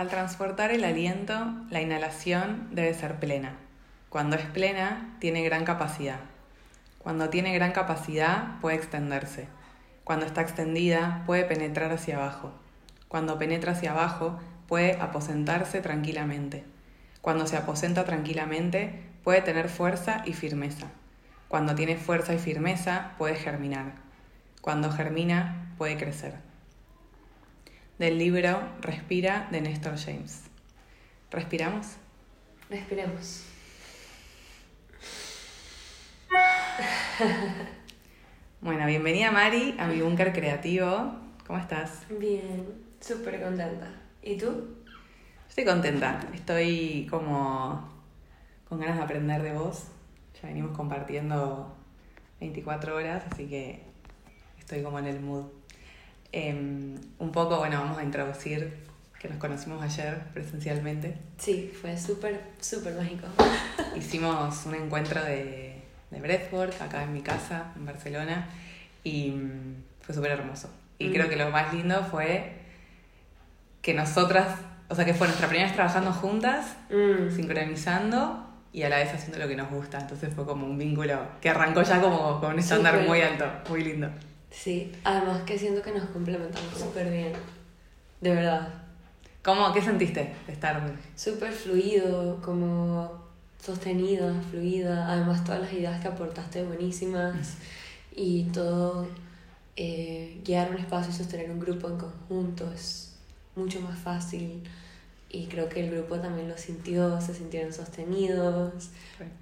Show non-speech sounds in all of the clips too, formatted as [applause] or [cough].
Al transportar el aliento, la inhalación debe ser plena. Cuando es plena, tiene gran capacidad. Cuando tiene gran capacidad, puede extenderse. Cuando está extendida, puede penetrar hacia abajo. Cuando penetra hacia abajo, puede aposentarse tranquilamente. Cuando se aposenta tranquilamente, puede tener fuerza y firmeza. Cuando tiene fuerza y firmeza, puede germinar. Cuando germina, puede crecer. Del libro Respira de Néstor James. ¿Respiramos? Respiremos. [laughs] Bueno, bienvenida Mari a mi búnker creativo. ¿Cómo estás? Bien, súper contenta. ¿Y tú? Estoy contenta. Estoy como con ganas de aprender de vos. Ya venimos compartiendo 24 horas, así que estoy como en el mood. Em, un poco, bueno, vamos a introducir que nos conocimos ayer presencialmente. Sí, fue súper, súper mágico. [laughs] Hicimos un encuentro de, de breathwork acá en mi casa, en Barcelona, y mm, fue súper hermoso. Y Mm. creo que lo más lindo fue que nosotras, o sea, que fue nuestra primera vez trabajando juntas, Mm, sincronizando y a la vez haciendo lo que nos gusta. Entonces fue como un vínculo que arrancó ya como con un estándar muy alto, muy lindo. Sí, además que siento que nos complementamos súper bien. De verdad. ¿Cómo, ¿Qué sentiste de estar? Súper fluido, como sostenida, fluida. Además, todas las ideas que aportaste buenísimas. Y todo, eh, guiar un espacio y sostener un grupo en conjunto es mucho más fácil. Y creo que el grupo también lo sintió, se sintieron sostenidos.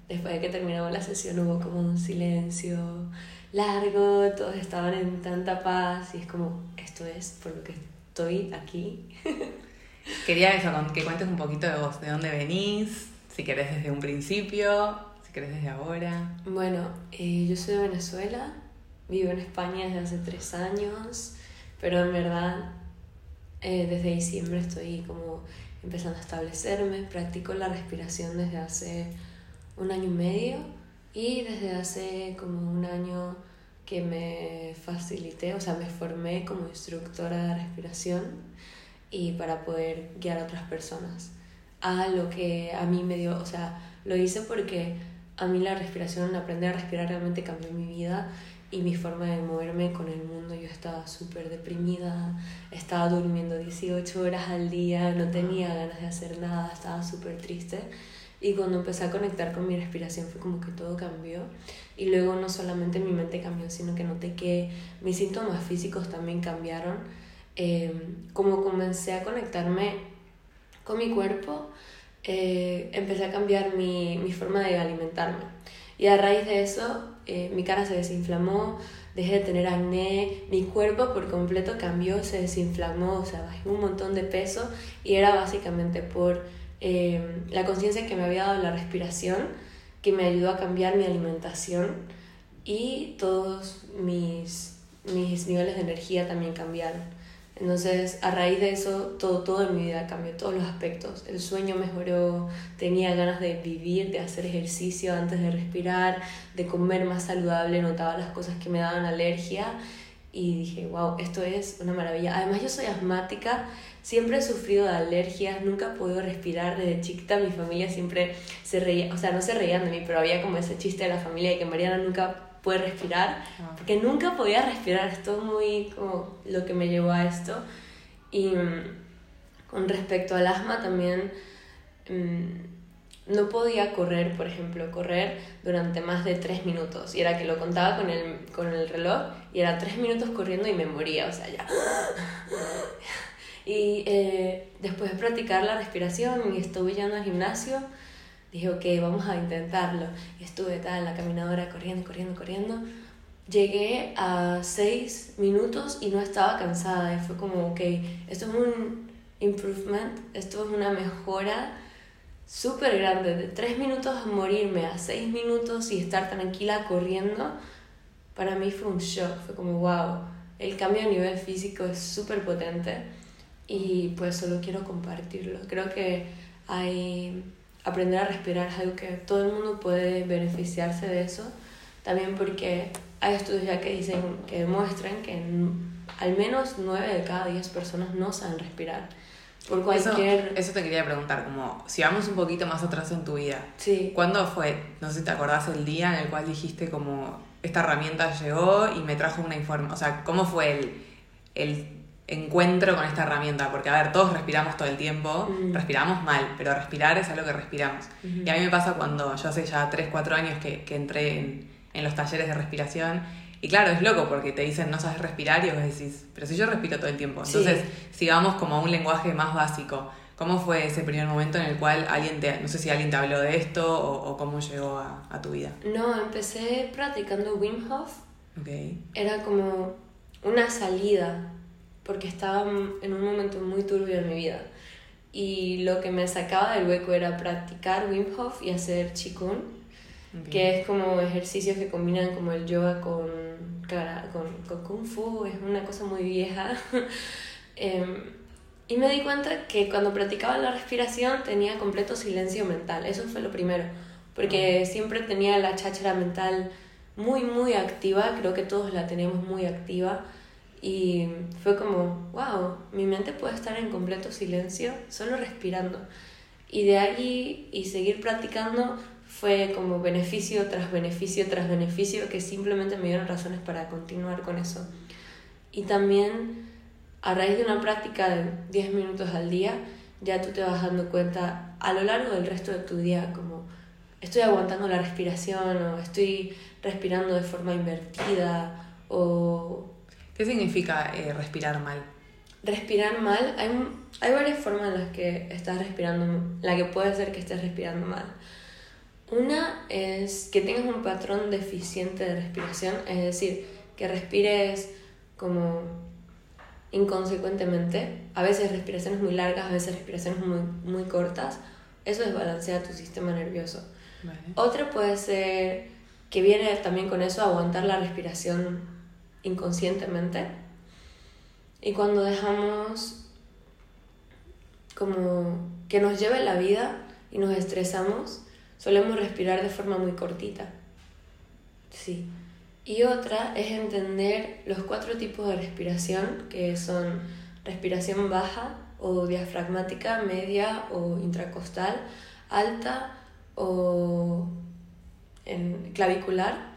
Después de que terminamos la sesión hubo como un silencio largo, todos estaban en tanta paz y es como, esto es por lo que estoy aquí. [laughs] Quería eso, que cuentes un poquito de vos, de dónde venís, si querés desde un principio, si querés desde ahora. Bueno, eh, yo soy de Venezuela, vivo en España desde hace tres años, pero en verdad eh, desde diciembre estoy como empezando a establecerme, practico la respiración desde hace un año y medio y desde hace como un año que me facilité, o sea, me formé como instructora de respiración y para poder guiar a otras personas a lo que a mí me dio, o sea, lo hice porque a mí la respiración, aprender a respirar realmente cambió mi vida y mi forma de moverme con el mundo. Yo estaba súper deprimida, estaba durmiendo 18 horas al día, no tenía ganas de hacer nada, estaba súper triste. Y cuando empecé a conectar con mi respiración fue como que todo cambió. Y luego no solamente mi mente cambió, sino que noté que mis síntomas físicos también cambiaron. Eh, como comencé a conectarme con mi cuerpo, eh, empecé a cambiar mi, mi forma de alimentarme. Y a raíz de eso, eh, mi cara se desinflamó, dejé de tener acné, mi cuerpo por completo cambió, se desinflamó, o sea, bajé un montón de peso y era básicamente por eh, la conciencia que me había dado la respiración, que me ayudó a cambiar mi alimentación y todos mis, mis niveles de energía también cambiaron. Entonces, a raíz de eso, todo, todo en mi vida cambió, todos los aspectos. El sueño mejoró, tenía ganas de vivir, de hacer ejercicio antes de respirar, de comer más saludable, notaba las cosas que me daban alergia y dije, wow, esto es una maravilla. Además, yo soy asmática, siempre he sufrido de alergias, nunca he podido respirar desde chiquita. Mi familia siempre se reía, o sea, no se reían de mí, pero había como ese chiste de la familia de que Mariana nunca puede respirar porque nunca podía respirar, esto muy como lo que me llevó a esto. Y mm, con respecto al asma también mm, no podía correr, por ejemplo, correr durante más de tres minutos. Y era que lo contaba con el, con el reloj y era tres minutos corriendo y me moría, o sea, ya. Y eh, después de practicar la respiración y estuve yendo al gimnasio, dije, ok, vamos a intentarlo. Y estuve tal la caminadora corriendo, corriendo, corriendo. Llegué a seis minutos y no estaba cansada. Y fue como, ok, esto es un improvement, esto es una mejora súper grande. De tres minutos a morirme a seis minutos y estar tranquila corriendo, para mí fue un shock. Fue como, wow, el cambio a nivel físico es súper potente y pues solo quiero compartirlo. Creo que hay aprender a respirar es algo que todo el mundo puede beneficiarse de eso, también porque hay estudios ya que dicen que demuestran que al menos 9 de cada 10 personas no saben respirar. por cualquier... Eso, te quería preguntar, como si vamos un poquito más atrás en tu vida. Sí. ¿Cuándo fue, no sé si te acordás el día en el cual dijiste como esta herramienta llegó y me trajo una información? O sea, ¿cómo fue el, el encuentro con esta herramienta? Porque, a ver, todos respiramos todo el tiempo, Mm. respiramos mal, pero respirar es algo que respiramos. Y a mí me pasa cuando yo hace ya 3, 4 años que, que entré en, en los talleres de respiración. Y claro, es loco porque te dicen no sabes respirar y vos decís, pero si yo respiro todo el tiempo. Sí. Entonces, sigamos como a un lenguaje más básico. ¿Cómo fue ese primer momento en el cual alguien te, no sé si alguien te habló de esto o, o cómo llegó a, a tu vida? No, empecé practicando Wim Hof. Era como una salida, porque estaba en un momento muy turbio en mi vida. Y lo que me sacaba del hueco era practicar Wim Hof y hacer Qigong, ok. que es como ejercicios que combinan como el yoga con, con, con Kung Fu, es una cosa muy vieja. [laughs] Em, y me di cuenta que cuando practicaba la respiración tenía completo silencio mental, eso fue lo primero, porque siempre tenía la cháchara mental muy, muy activa, creo que todos la tenemos muy activa. Y fue como, wow, mi mente puede estar en completo silencio solo respirando. Y de allí y seguir practicando fue como beneficio tras beneficio tras beneficio que simplemente me dieron razones para continuar con eso. Y también a raíz de una práctica de 10 minutos al día, ya tú te vas dando cuenta a lo largo del resto de tu día como estoy aguantando la respiración o estoy respirando de forma invertida o ¿Qué significa eh, respirar mal? respirar mal, hay, hay varias formas en las que estás respirando, la que puede ser que estés respirando mal. Una es que tengas un patrón deficiente de respiración, es decir, que respires como inconsecuentemente, a veces respiraciones muy largas, a veces respiraciones muy, muy cortas, eso desbalancea tu sistema nervioso. Vale. Otra puede ser que viene también con eso aguantar la respiración inconscientemente. Y cuando dejamos como que nos lleve la vida y nos estresamos, solemos respirar de forma muy cortita. Sí. Y otra es entender los cuatro tipos de respiración, que son respiración baja o diafragmática, media o intracostal, alta o en clavicular.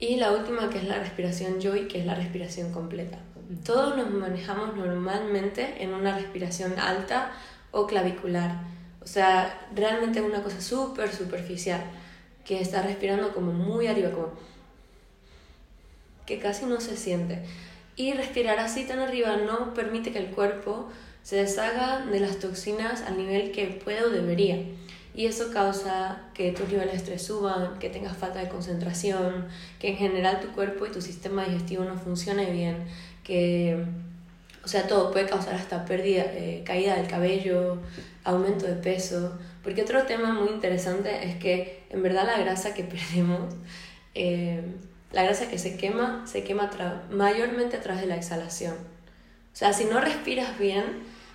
Y la última que es la respiración Joy, que es la respiración completa. Todos nos manejamos normalmente en una respiración alta o clavicular. O sea, realmente es una cosa súper superficial, que está respirando como muy arriba, como que casi no se siente. Y respirar así tan arriba no permite que el cuerpo se deshaga de las toxinas al nivel que puede o debería. Y eso causa que tus niveles de estrés suban, que tengas falta de concentración, que en general tu cuerpo y tu sistema digestivo no funcione bien, que, o sea, todo puede causar hasta pérdida, eh, caída del cabello, aumento de peso. Porque otro tema muy interesante es que en verdad la grasa que [laughs] perdemos, eh, la grasa que se quema, se quema mayormente a través de la exhalación. O sea, si no respiras bien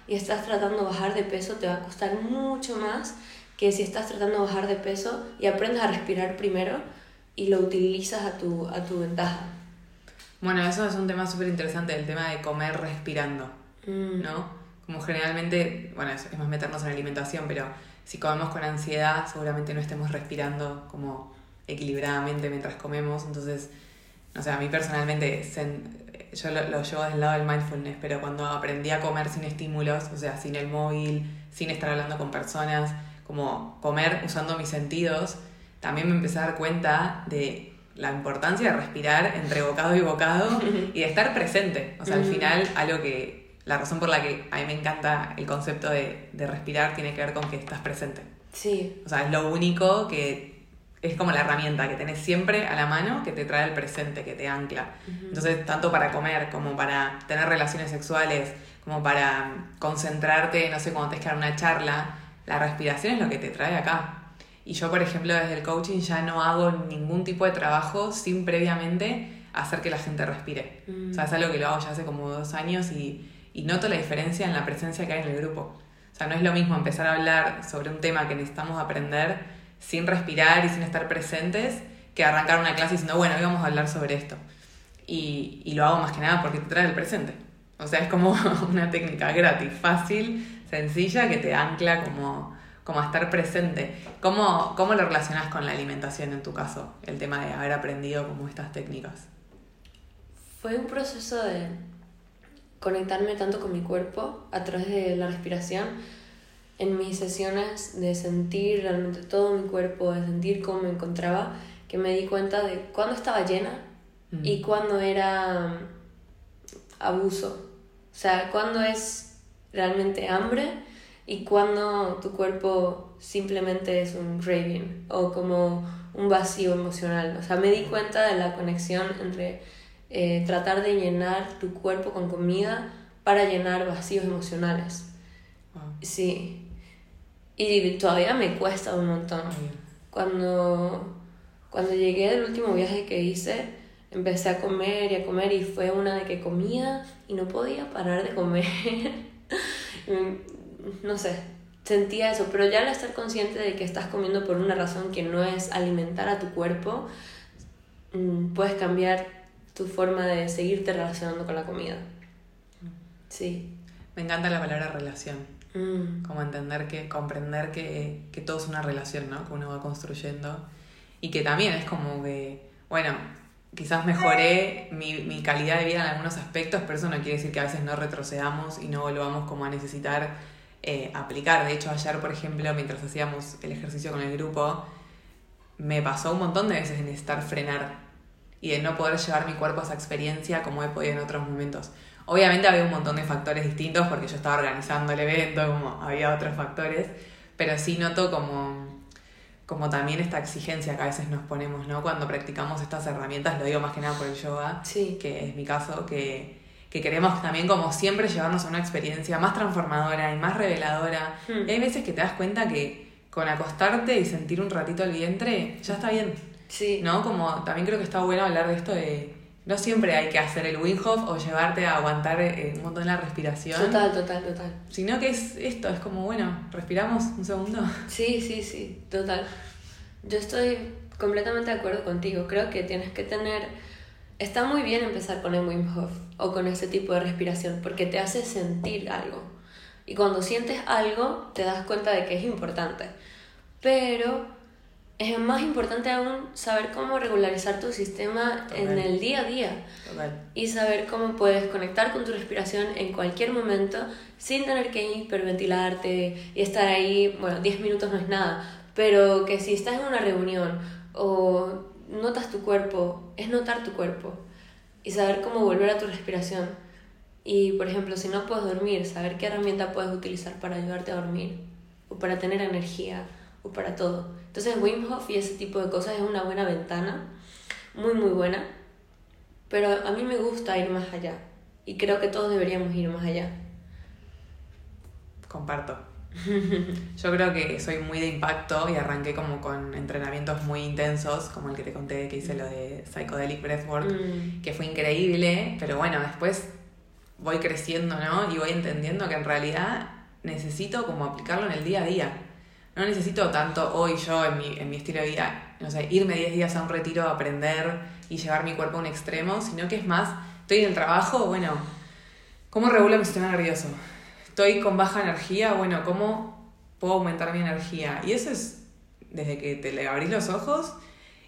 y estás tratando de bajar de peso, te va a costar mucho más que si estás tratando de bajar de peso y aprendes a respirar primero y lo utilizas a tu, a tu ventaja. Bueno, eso es un tema súper interesante, el tema de comer respirando, Mm. ¿no? Como generalmente, bueno, es, es más meternos en alimentación, pero si comemos con ansiedad, seguramente no estemos respirando como equilibradamente mientras comemos. Entonces, no sé, a mí personalmente, se- yo lo, lo llevo del lado del mindfulness, pero cuando aprendí a comer sin estímulos, o sea, sin el móvil, sin estar hablando con personas, como comer usando mis sentidos, también me empecé a dar cuenta de la importancia de respirar entre bocado y bocado y de estar presente. O sea, al final, algo que, la razón por la que a mí me encanta el concepto de, de respirar tiene que ver con que estás presente. Sí, O sea, es lo único que es como la herramienta que tenés siempre a la mano que te trae el presente, que te ancla. Entonces, tanto para comer como para tener relaciones sexuales, como para concentrarte, no sé, cuando te que dar una charla, la respiración es lo que te trae acá. Y yo, por ejemplo, desde el coaching ya no hago ningún tipo de trabajo sin previamente hacer que la gente respire. Mm. O sea, es algo que lo hago ya hace como dos años y, y noto la diferencia en la presencia que hay en el grupo. O sea, no es lo mismo empezar a hablar sobre un tema que necesitamos aprender sin respirar y sin estar presentes que arrancar una clase diciendo, bueno, hoy vamos a hablar sobre esto. Y, y lo hago más que nada porque te trae el presente. O sea, es como [laughs] una técnica gratis, fácil, sencilla, que te ancla como, como a estar presente. ¿Cómo, ¿Cómo lo relacionas con la alimentación en tu caso? El tema de haber aprendido como estas técnicas. Fue un proceso de conectarme tanto con mi cuerpo a través de la respiración en mis sesiones de sentir realmente todo mi cuerpo, de sentir cómo me encontraba, que me di cuenta de cuándo estaba llena y cuándo era um, abuso. O sea, cuándo es realmente hambre y cuándo tu cuerpo simplemente es un craving o como un vacío emocional. O sea, me di cuenta de la conexión entre eh, tratar de llenar tu cuerpo con comida para llenar vacíos emocionales. Sí, y todavía me cuesta un montón. Cuando, cuando llegué del último viaje que hice, empecé a comer y a comer y fue una de que comía y no podía parar de comer. [laughs] no sé, sentía eso, pero ya al estar consciente de que estás comiendo por una razón que no es alimentar a tu cuerpo, mm, puedes cambiar tu forma de seguirte relacionando con la comida. Sí. Me encanta la palabra relación Mm. Como entender que, comprender que, que, todo es una relación, ¿no? Que uno va construyendo. Y que también es como que, bueno, quizás mejoré mi, mi calidad de vida en algunos aspectos, pero eso no quiere decir que a veces no retrocedamos y no volvamos como a necesitar eh, aplicar. De hecho, ayer, por ejemplo, mientras hacíamos el ejercicio con el grupo, me pasó un montón de veces de necesitar frenar y de no poder llevar mi cuerpo a esa experiencia como he podido en otros momentos. Obviamente había un montón de factores distintos porque yo estaba organizando el evento, como había otros factores, pero sí noto como, como también esta exigencia que a veces nos ponemos, ¿no? Cuando practicamos estas herramientas, lo digo más que nada por el yoga, que es mi caso, que, que queremos también como siempre llevarnos a una experiencia más transformadora y más reveladora. Hmm. Y hay veces que te das cuenta que con acostarte y sentir un ratito el vientre, ya está bien. Sí. ¿No? Como también creo que está bueno hablar de esto de no siempre hay que hacer el Wim Hof o llevarte a aguantar eh, un montón la respiración. Total, total, total. Sino que es esto, es como, bueno, respiramos un segundo. [laughs] Sí, sí, sí, total. Yo estoy completamente de acuerdo contigo. Creo que tienes que tener... Está muy bien empezar con el Wim Hof o con ese tipo de respiración porque te hace sentir algo. Y cuando sientes algo, te das cuenta de que es importante. Pero es más importante aún saber cómo regularizar tu sistema en el día a día. Y saber cómo puedes conectar con tu respiración en cualquier momento sin tener que hiperventilarte y estar ahí, bueno, 10 minutos no es nada, pero que si estás en una reunión o notas tu cuerpo, es notar tu cuerpo y saber cómo volver a tu respiración. Y por ejemplo, si no puedes dormir, saber qué herramienta puedes utilizar para ayudarte a dormir o para tener energía o para todo. Entonces Wim Hof y ese tipo de cosas es una buena ventana, muy muy buena, pero a mí me gusta ir más allá y creo que todos deberíamos ir más allá. Comparto. [laughs] Yo creo que soy muy de impacto y arranqué como con entrenamientos muy intensos, como el que te conté que hice lo de Psychedelic Breathwork, mm. que fue increíble, pero bueno, después voy creciendo, ¿no? Y voy entendiendo que en realidad necesito como aplicarlo en el día a día. No necesito tanto hoy yo en mi, en mi estilo de vida, no sé, irme 10 días a un retiro a aprender y llevar mi cuerpo a un extremo, sino que es más, estoy en el trabajo, bueno, ¿cómo regulo mi sistema nervioso? Estoy con baja energía, bueno, ¿cómo puedo aumentar mi energía? Y eso es desde que te le abrís los ojos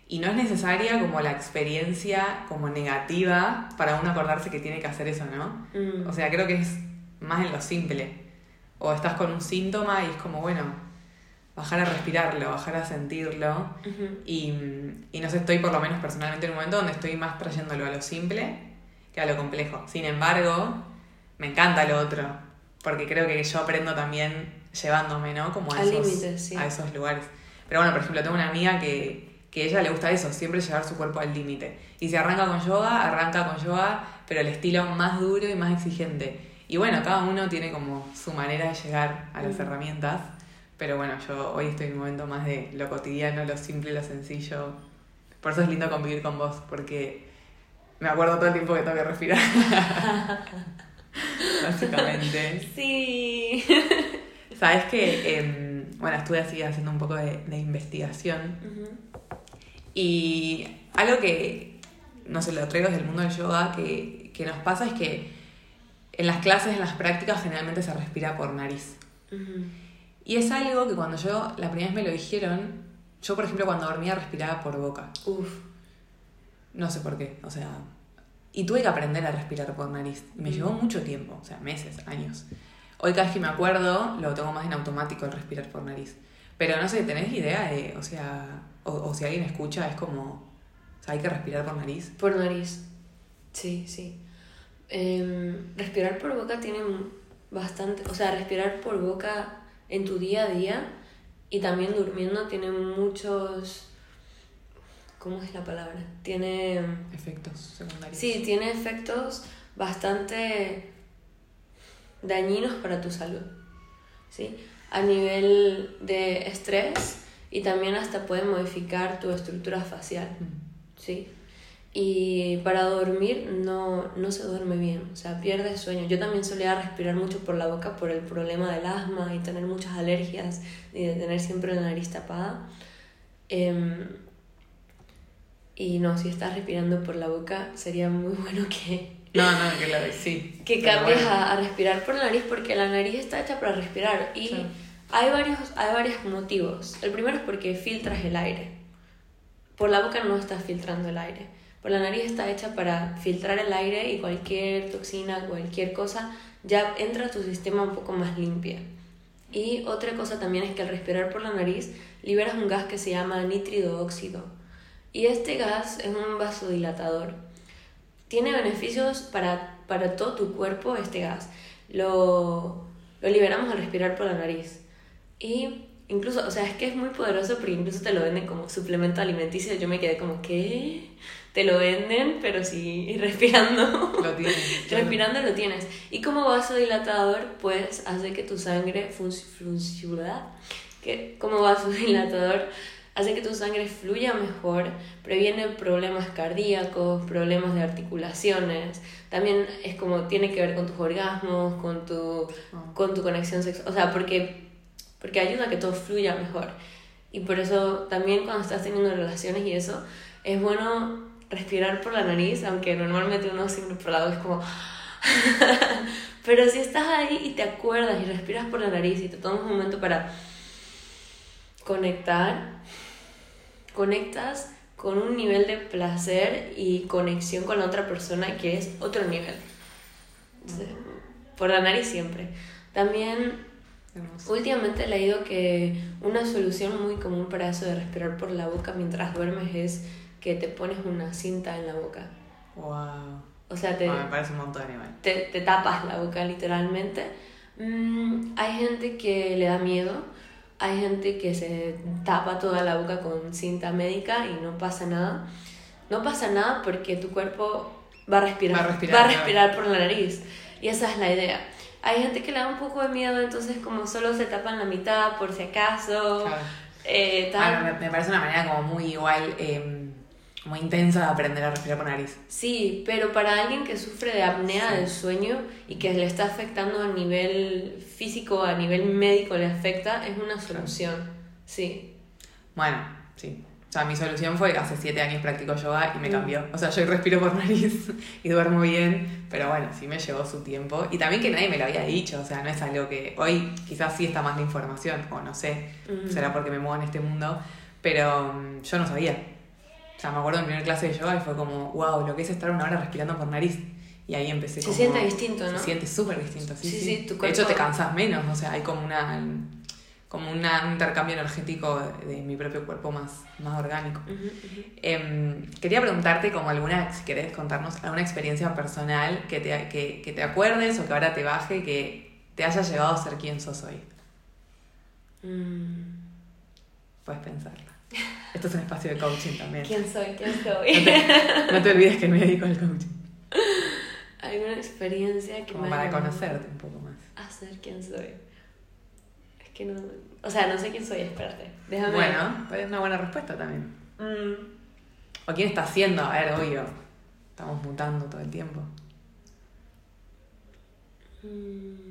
y no es necesaria como la experiencia como negativa para uno acordarse que tiene que hacer eso, ¿no? Mm. O sea, creo que es más en lo simple. O estás con un síntoma y es como, bueno, bajar a respirarlo, bajar a sentirlo. y, y, no sé, estoy por lo menos personalmente en un momento donde estoy más trayéndolo a lo simple que a lo complejo. Sin embargo, me encanta lo otro, porque creo que yo aprendo también llevándome, ¿no? Como a, esos, a esos lugares. Pero bueno, por ejemplo, tengo una amiga que, que a ella le gusta eso, siempre llevar su cuerpo al límite. Y si arranca con yoga, arranca con yoga, pero el estilo más duro y más exigente. Y bueno, cada uno tiene como su manera de llegar a las herramientas. Pero bueno, yo hoy estoy en un momento más de lo cotidiano, lo simple, lo sencillo. Por eso es lindo convivir con vos, porque me acuerdo todo el tiempo que tengo que respirar. [laughs] Básicamente. Sí. Sabes que, em, bueno, estuve así haciendo un poco de, investigación. Y algo que, no sé, lo traigo desde el mundo del yoga, que, que nos pasa es que En las clases, en las prácticas, generalmente se respira por nariz. Ujú. Y es algo que cuando yo, la primera vez me lo dijeron, yo por ejemplo cuando dormía respiraba por boca. Uf. No sé por qué, o sea... Y tuve que aprender a respirar por nariz. Me Mm. llevó mucho tiempo, o sea, meses, años. Hoy cada vez que me acuerdo, lo tengo más en automático el respirar por nariz. Pero no sé, ¿tenés idea de, o sea, o, o si alguien escucha, es como, o sea, hay que respirar por nariz? Por nariz. Sí, sí. Em, respirar por boca tiene bastante, o sea, respirar por boca en tu día a día y también durmiendo tiene muchos, ¿cómo es la palabra? Tiene, Efectos secundarios. sí, tiene efectos bastante dañinos para tu salud, ¿sí? A nivel de estrés y también hasta puede modificar tu estructura facial. ¿sí? Y para dormir no, no se duerme bien, o sea, pierdes sueño. Yo también solía respirar mucho por la boca por el problema del asma y tener muchas alergias y de tener siempre la nariz tapada. Em, y no, si estás respirando por la boca, sería muy [laughs] bueno que, No, no, que lo sí. que cambies bueno. a, a respirar por la nariz porque la nariz está hecha para respirar y Claro. hay, varios, hay varios motivos. El primero es porque filtras el aire. Por la boca no estás filtrando el aire. Por la nariz está hecha para filtrar el aire y cualquier toxina, cualquier cosa, ya entra a tu sistema un poco más limpia. Y otra cosa también es que al respirar por la nariz liberas un gas que se llama nítrido óxido. Y este gas es un vasodilatador tiene beneficios para, para todo tu cuerpo este gas. Lo, lo liberamos al respirar por la nariz. Y incluso, o sea, es que es muy poderoso porque incluso te lo venden como suplemento alimenticio. Yo me quedé como, ¿qué? Te lo venden, pero sí, y respirando. Lo tienes. [laughs] claro. Respirando lo tienes. Y como vasodilatador, pues hace que tu sangre funcione. Que como vasodilatador [laughs] hace que tu sangre fluya mejor, previene problemas cardíacos, problemas de articulaciones. También es como tiene que ver con tus orgasmos, con tu, Ah. con tu conexión sexual. O sea, porque, porque ayuda a que todo fluya mejor. Y por eso también cuando estás teniendo relaciones y eso, es bueno respirar por la nariz, aunque normalmente uno siempre por la boca es como... [laughs] Pero si estás ahí y te acuerdas y respiras por la nariz y te tomas un momento para conectar, conectas con un nivel de placer y conexión con la otra persona que es otro nivel. Entonces, Por la nariz siempre. También. Últimamente he leído que una solución muy común para eso de respirar por la boca mientras duermes es que te pones una cinta en la boca. Wow. O sea, te, Ah, me parece un montón igual. te, te tapas la boca literalmente. Mm, hay gente que le da miedo, hay gente que se tapa toda la boca con cinta médica y no pasa nada. No pasa nada porque tu cuerpo va a respirar, Va a respirar, va a respirar por la nariz. Y esa es la idea. Hay gente que le da un poco de miedo, entonces como solo se tapan la mitad por si acaso, Claro. eh, tal. Bueno, me, me parece una manera como muy igual, eh, muy intensa de aprender a respirar por nariz. Sí, pero para alguien que sufre de apnea Sí. del sueño y que le está afectando a nivel físico, a nivel médico le afecta, es una solución. Sí. Bueno, sí. O sea, mi solución fue que hace siete años practico yoga y me Mm. cambió. O sea, yo respiro por [laughs] nariz y duermo bien, pero bueno, sí me llevó su tiempo. Y también que nadie me lo había dicho, o sea, no es algo que hoy quizás sí está más la información, o no sé, será porque me muevo en este mundo, pero mm, yo no sabía. O sea, me acuerdo en primera clase de yoga y fue como, wow, lo que es estar una hora respirando por nariz. Y ahí empecé Se como- siente distinto, ¿no? Se siente súper distinto, sí, Sí, sí. sí, tu De hecho, cuerpo- te cansas menos, o sea, hay como una como una- un intercambio energético de, de mi propio cuerpo más, más orgánico. Em, quería preguntarte como alguna, si querés contarnos alguna experiencia personal que te, que, que te acuerdes o que ahora te baje que te haya llevado a ser quien sos hoy. Mm. Puedes pensarla. Esto es un espacio de coaching también. ¿Quién soy? ¿Quién No soy? te, no te olvides que me dedico al coaching. ¿Alguna experiencia que Como me para conocerte un poco más. a ser quién soy? Es que no... O sea, no sé quién soy, espérate. Déjame... Bueno, es una buena respuesta también. Mm. ¿O quién está haciendo? A ver, obvio. Estamos mutando todo el tiempo. Mm.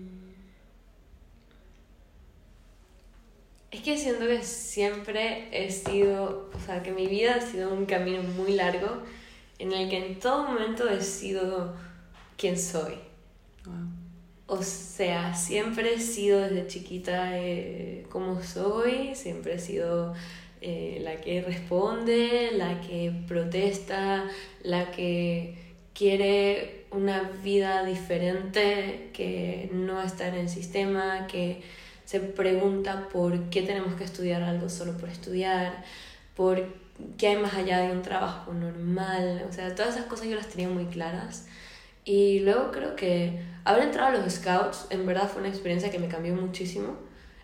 Es que siento que siempre he sido, o sea, que mi vida ha sido un camino muy largo en el que en todo momento he sido quien soy. O sea, siempre he sido desde chiquita eh, como soy, siempre he sido eh, la que responde, la que protesta, la que quiere una vida diferente, que no está en el sistema, que se pregunta por qué tenemos que estudiar algo solo por estudiar, por qué hay más allá de un trabajo normal, o sea, todas esas cosas yo las tenía muy claras. Y luego creo que haber entrado a los scouts en verdad fue una experiencia que me cambió muchísimo.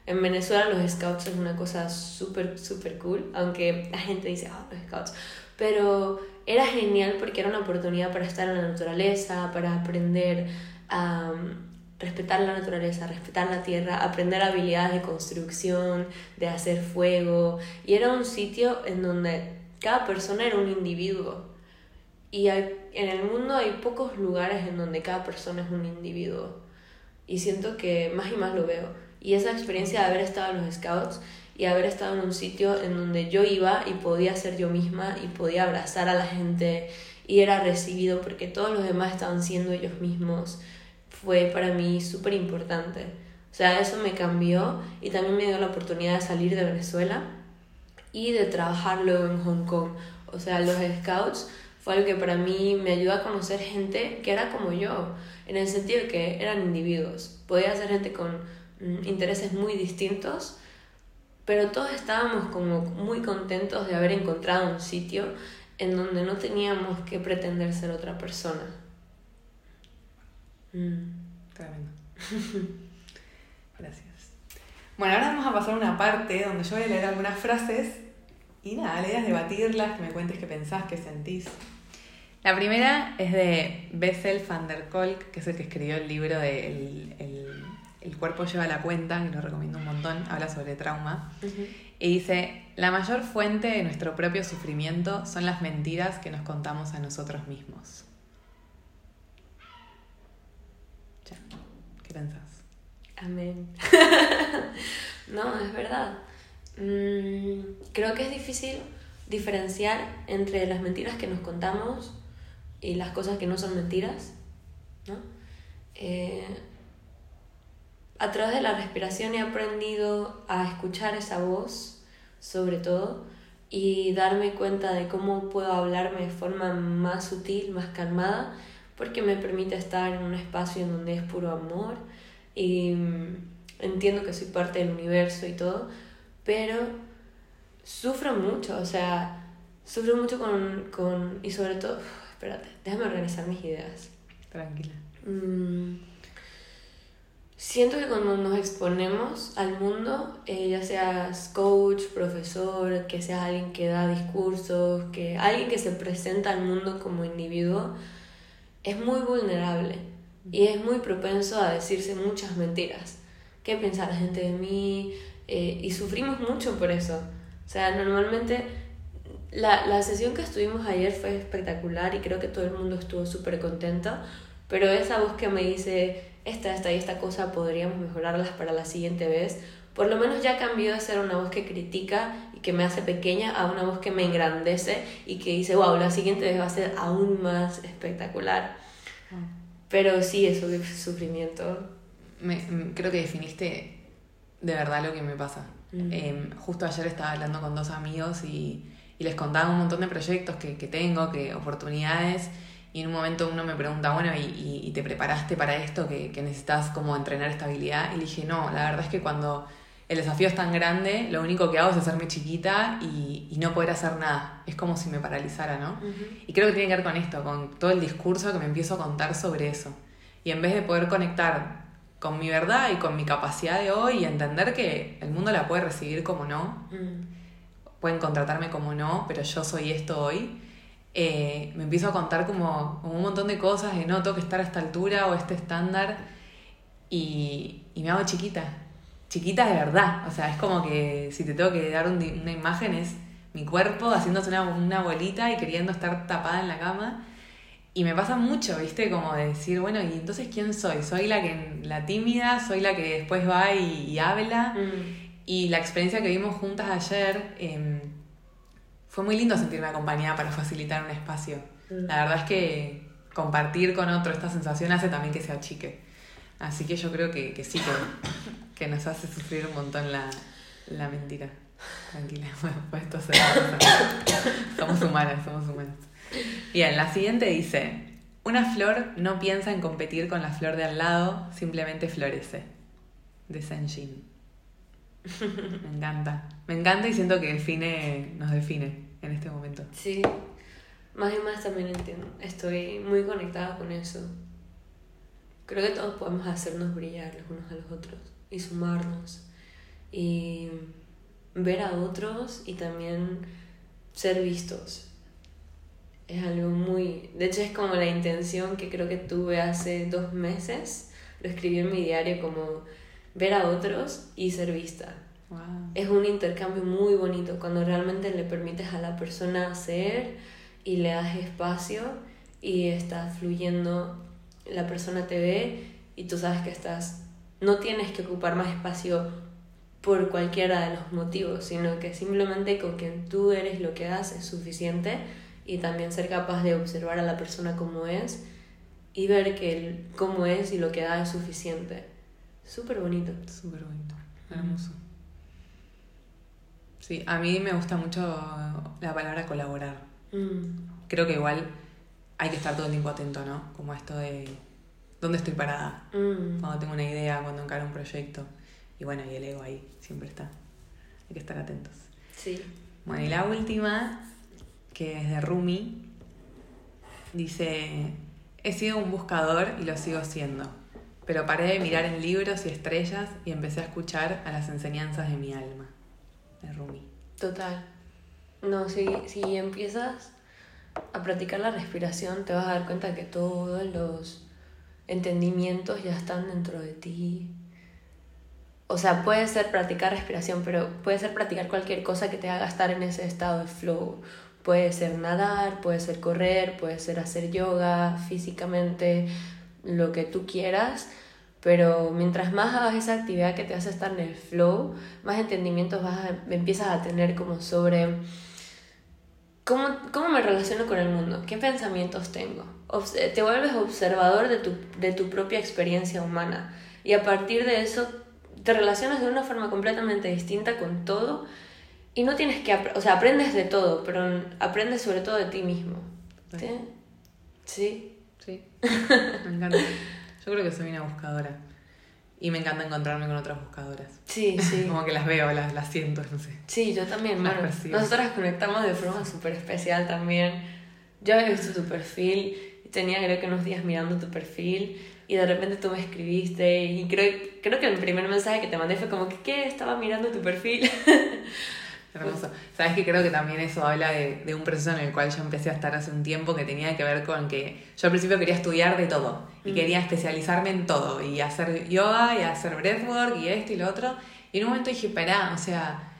En Venezuela los scouts es una cosa súper, súper cool, aunque la gente dice, ah, los scouts. Pero era genial porque era una oportunidad para estar en la naturaleza, para aprender a respetar la naturaleza, respetar la tierra, aprender habilidades de construcción, de hacer fuego. Y era un sitio en donde cada persona era un individuo. Y en el mundo hay pocos lugares en donde cada persona es un individuo. Y siento que más y más lo veo. Y esa experiencia de haber estado en los scouts y haber estado en un sitio en donde yo iba y podía ser yo misma y podía abrazar a la gente y era recibido porque todos los demás estaban siendo ellos mismos fue para mí súper importante. O sea, eso me cambió y también me dio la oportunidad de salir de Venezuela y de trabajar luego en Hong Kong. O sea, los scouts fue algo que para mí me ayudó a conocer gente que era como yo, en el sentido de que eran individuos. Podía ser gente con mm, intereses muy distintos, pero todos estábamos como muy contentos de haber encontrado un sitio en donde no teníamos que pretender ser otra persona. Mm. Tremendo. [laughs] Gracias. Bueno, ahora vamos a pasar a una parte donde yo voy a leer algunas frases y nada, la idea es debatirlas, que me cuentes qué pensás, qué sentís. La primera es de Bessel van der Kolk, que es el que escribió el libro de el, el, cuerpo lleva la cuenta, que lo recomiendo un montón, habla sobre trauma. Y dice, la mayor fuente de nuestro propio sufrimiento son las mentiras que nos contamos a nosotros mismos. ¿Qué pensás? Amén. [laughs] no, es verdad. Mm, creo que es difícil diferenciar entre las mentiras que nos contamos y las cosas que no son mentiras. ¿no? Eh, a través de la respiración he aprendido a escuchar esa voz, sobre todo, y darme cuenta de cómo puedo hablarme de forma más sutil, más calmada porque me permite estar en un espacio en donde es puro amor y mm, entiendo que soy parte del universo y todo, pero sufro mucho, o sea, sufro mucho con, con y sobre todo, espérate, déjame organizar mis ideas. Tranquila. Mm, siento que cuando nos exponemos al mundo, eh, ya seas coach, profesor, que seas alguien que da discursos, que alguien que se presenta al mundo como individuo, es muy vulnerable y es muy propenso a decirse muchas mentiras. ¿Qué piensa la gente de mí? Eh, y sufrimos mucho por eso. O sea, normalmente la, la sesión que estuvimos ayer fue espectacular y creo que todo el mundo estuvo súper contento, pero esa voz que me dice, esta, esta y esta cosa podríamos mejorarlas para la siguiente vez, por lo menos ya cambió de ser una voz que critica que me hace pequeña a una voz que me engrandece y que dice, wow, la siguiente vez va a ser aún más espectacular. Ah. Pero sí, es sufrimiento. Me, creo que definiste de verdad lo que me pasa. Mm. Em, justo ayer estaba hablando con dos amigos y, y, les contaba un montón de proyectos que, que tengo, que oportunidades. Y en un momento uno me pregunta, bueno, ¿y, y, te preparaste para esto? Que, que necesitas como entrenar esta habilidad. Y dije, no, la verdad es que cuando el desafío es tan grande, lo único que hago es hacerme chiquita y, y no poder hacer nada. Es como si me paralizara, ¿no? Y creo que tiene que ver con esto, con todo el discurso que me empiezo a contar sobre eso. Y en vez de poder conectar con mi verdad y con mi capacidad de hoy y entender que el mundo la puede recibir como no, pueden contratarme como no, pero yo soy esto hoy, eh, me empiezo a contar como, un montón de cosas de no tengo que estar a esta altura o este estándar y, y me hago chiquita chiquita de verdad. O sea, es como que si te tengo que dar una imagen es mi cuerpo haciéndose una, una bolita y queriendo estar tapada en la cama. Y me pasa mucho, ¿viste? Como de decir, bueno, ¿y entonces quién soy? ¿Soy la que la tímida? ¿Soy la que después va y, habla? Mm. Y la experiencia que vimos juntas ayer, em, fue muy lindo sentirme acompañada para facilitar un espacio. Mm. La verdad es que compartir con otro esta sensación hace también que se achique. Así que yo creo que, que sí, que, que nos hace sufrir un montón la, la mentira. Tranquila, [laughs] pues esto se Somos humanas, somos humanas. Bien, la siguiente dice, una flor no piensa en competir con la flor de al lado, simplemente florece. De Senjin. Me encanta. Me encanta y siento que define, nos define en este momento. Sí. Más y más también entiendo. Estoy muy conectada con eso. Creo que todos podemos hacernos brillar los unos a los otros y sumarnos. Y ver a otros y también ser vistos. Es algo muy... De hecho es como la intención que creo que tuve hace dos meses. Lo escribí en mi diario como ver a otros y ser vista. Es un intercambio muy bonito cuando realmente le permites a la persona hacer y le das espacio y está fluyendo, la persona te ve y tú sabes que estás, no tienes que ocupar más espacio por cualquiera de los motivos, sino que simplemente con que tú eres lo que das es suficiente y también ser capaz de observar a la persona como es y ver que el cómo es y lo que da es suficiente. Súper bonito. Súper bonito, hermoso. Sí, a mí me gusta mucho la palabra colaborar. Mm. Creo que igual hay que estar todo el tiempo atento, ¿no? Como esto de dónde estoy parada, mm. cuando tengo una idea, cuando encaro un proyecto. Y bueno, y el ego ahí siempre está. Hay que estar atentos. Sí. Bueno, y la última, que es de Rumi, dice, he sido un buscador y lo sigo siendo, pero paré de mirar en libros y estrellas y empecé a escuchar a las enseñanzas de mi alma. De Rumi. Total. No, si, si empiezas a practicar la respiración, te vas a dar cuenta que todos los entendimientos ya están dentro de ti o sea, puede ser practicar respiración, pero puede ser practicar cualquier cosa que te haga estar en ese estado de flow. Puede ser nadar, puede ser correr, puede ser hacer yoga físicamente, lo que tú quieras. Pero mientras más hagas esa actividad que te hace estar en el flow, más entendimientos vas empiezas a tener como sobre cómo, cómo me relaciono con el mundo, qué pensamientos tengo. te vuelves observador de tu, de tu propia experiencia humana. Y a partir de eso te relacionas de una forma completamente distinta con todo y no tienes que, o sea, aprendes de todo, pero aprendes sobre todo de ti mismo. ¿Sí? Sí. Sí. [laughs] Me encanta. Yo creo que soy una buscadora. Y me encanta encontrarme con otras buscadoras. Sí, sí. [laughs] Como que las veo, las, las siento, no sé. Sí, yo también. Bueno, nosotras conectamos de forma súper especial también. Yo había visto tu perfil, tenía creo que unos días mirando tu perfil y de repente tú me escribiste y creo, creo que el primer mensaje que te mandé fue como que, ¿qué? Estaba mirando tu perfil. [laughs] Hermoso. Sabes que creo que también eso habla de, de, un proceso en el cual yo empecé a estar hace un tiempo que tenía que ver con que yo al principio quería estudiar de todo y mm. quería especializarme en todo y hacer yoga y hacer breathwork y esto y lo otro. Y en un momento dije, pará, o sea,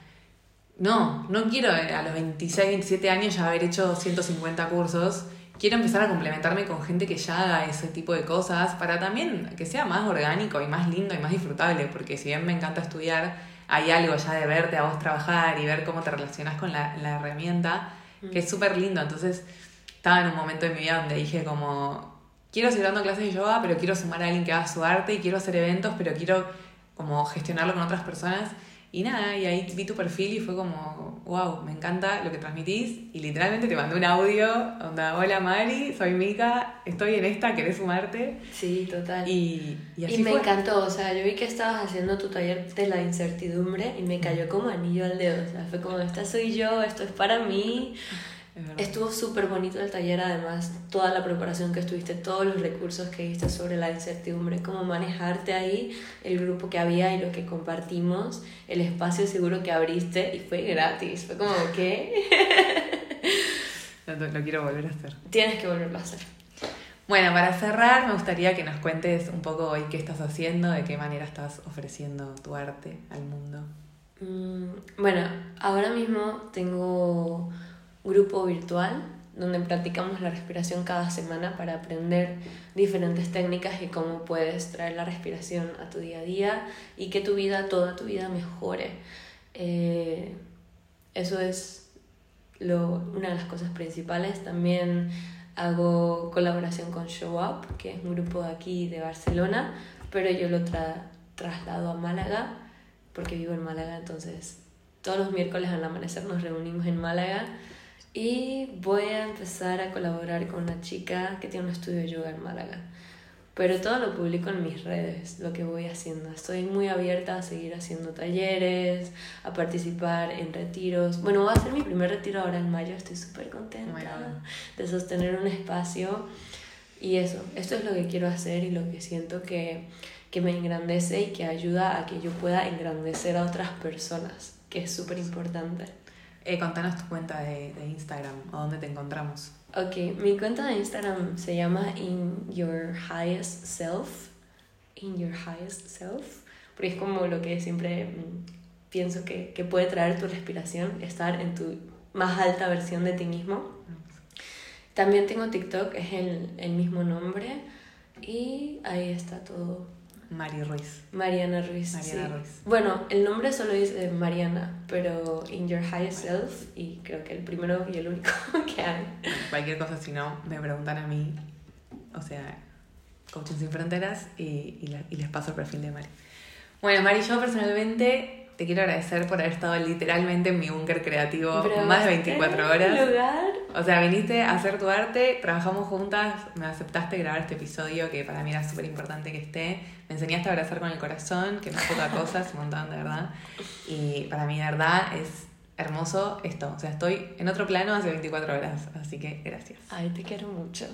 no, no quiero a los 26, 27 años ya haber hecho 150 cursos quiero empezar a complementarme con gente que ya haga ese tipo de cosas para también que sea más orgánico y más lindo y más disfrutable, porque si bien me encanta estudiar, hay algo ya de verte a vos trabajar y ver cómo te relacionas con la, la herramienta, que es súper lindo. Entonces, estaba en un momento de mi vida donde dije como, quiero seguir dando clases de yoga, pero quiero sumar a alguien que haga su arte y quiero hacer eventos, pero quiero como gestionarlo con otras personas. Y nada, y ahí vi tu perfil y fue como, wow, me encanta lo que transmitís. Y literalmente te mandé un audio, onda, hola Mari, soy Mika, estoy en esta, ¿querés sumarte? Sí, total. Y, y, así y me encantó, o sea, yo vi que estabas haciendo tu taller de la incertidumbre y me cayó como anillo al dedo, o sea, fue como, esta soy yo, esto es para mí. Estuvo súper bonito el taller, además, toda la preparación que estuviste, todos los recursos que diste sobre la incertidumbre, cómo manejarte ahí, el grupo que había y lo que compartimos, el espacio seguro que abriste y fue gratis. Fue como, ¿qué? [laughs] lo, quiero volver a hacer. Tienes que volverlo a hacer. Bueno, para cerrar, me gustaría que nos cuentes un poco hoy qué estás haciendo, de qué manera estás ofreciendo tu arte al mundo. Mm, bueno, ahora mismo tengo grupo virtual donde practicamos la respiración cada semana para aprender diferentes técnicas y cómo puedes traer la respiración a tu día a día y que tu vida, toda tu vida mejore. Eh, eso es lo, una de las cosas principales. También hago colaboración con Show Up, que es un grupo de aquí de Barcelona, pero yo lo tra traslado a Málaga, porque vivo en Málaga, entonces todos los miércoles al amanecer nos reunimos en Málaga y voy a empezar a colaborar con una chica que tiene un estudio de yoga en Málaga. Pero todo lo publico en mis redes, lo que voy haciendo. Estoy muy abierta a seguir haciendo talleres, a participar en retiros. Bueno, voy a hacer mi primer retiro ahora en mayo, estoy súper contenta de sostener un espacio. Y eso, esto es lo que quiero hacer y lo que siento que, que me engrandece y que ayuda a que yo pueda engrandecer a otras personas, que es súper importante. Eh, contanos tu cuenta de, de Instagram o dónde te encontramos. Ok, mi cuenta de Instagram se llama In Your Highest Self. In Your Highest Self. Porque es como lo que siempre mm, pienso que, que puede traer tu respiración, estar en tu más alta versión de ti mismo. También tengo TikTok, es el, el mismo nombre. Y ahí está todo Mari Ruiz. Mariana Ruiz. Mariana sí. Ruiz. Bueno, el nombre solo dice Mariana, pero In Your Highest Self, y creo que el primero y el único [laughs] que hay. Cualquier cosa, si no, me preguntan a mí. O sea, Coaching Sin Fronteras y, y, la- y les paso el perfil de Mari. Bueno, Mari, yo personalmente te quiero agradecer por haber estado literalmente en mi búnker creativo Pero más de este 24 horas. lugar O sea, viniste a hacer tu arte, trabajamos juntas, me aceptaste grabar este episodio que para mí era súper importante que esté. Me enseñaste a abrazar con el corazón, que no es poca cosa, es un montón de verdad. Y para mí, de verdad, es hermoso esto. O sea, estoy en otro plano hace 24 horas, así que gracias. Ay, te quiero mucho.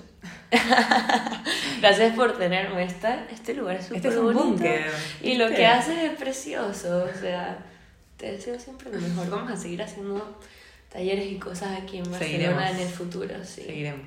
[laughs] Gracias por tenerme. Esta, este lugar es súper Este es un bonito. búnker. Y lo que haces es precioso. O sea, te deseo siempre lo mejor. Vamos a seguir haciendo talleres y cosas aquí en Barcelona Seguiremos. en el futuro. Sí. Seguiremos.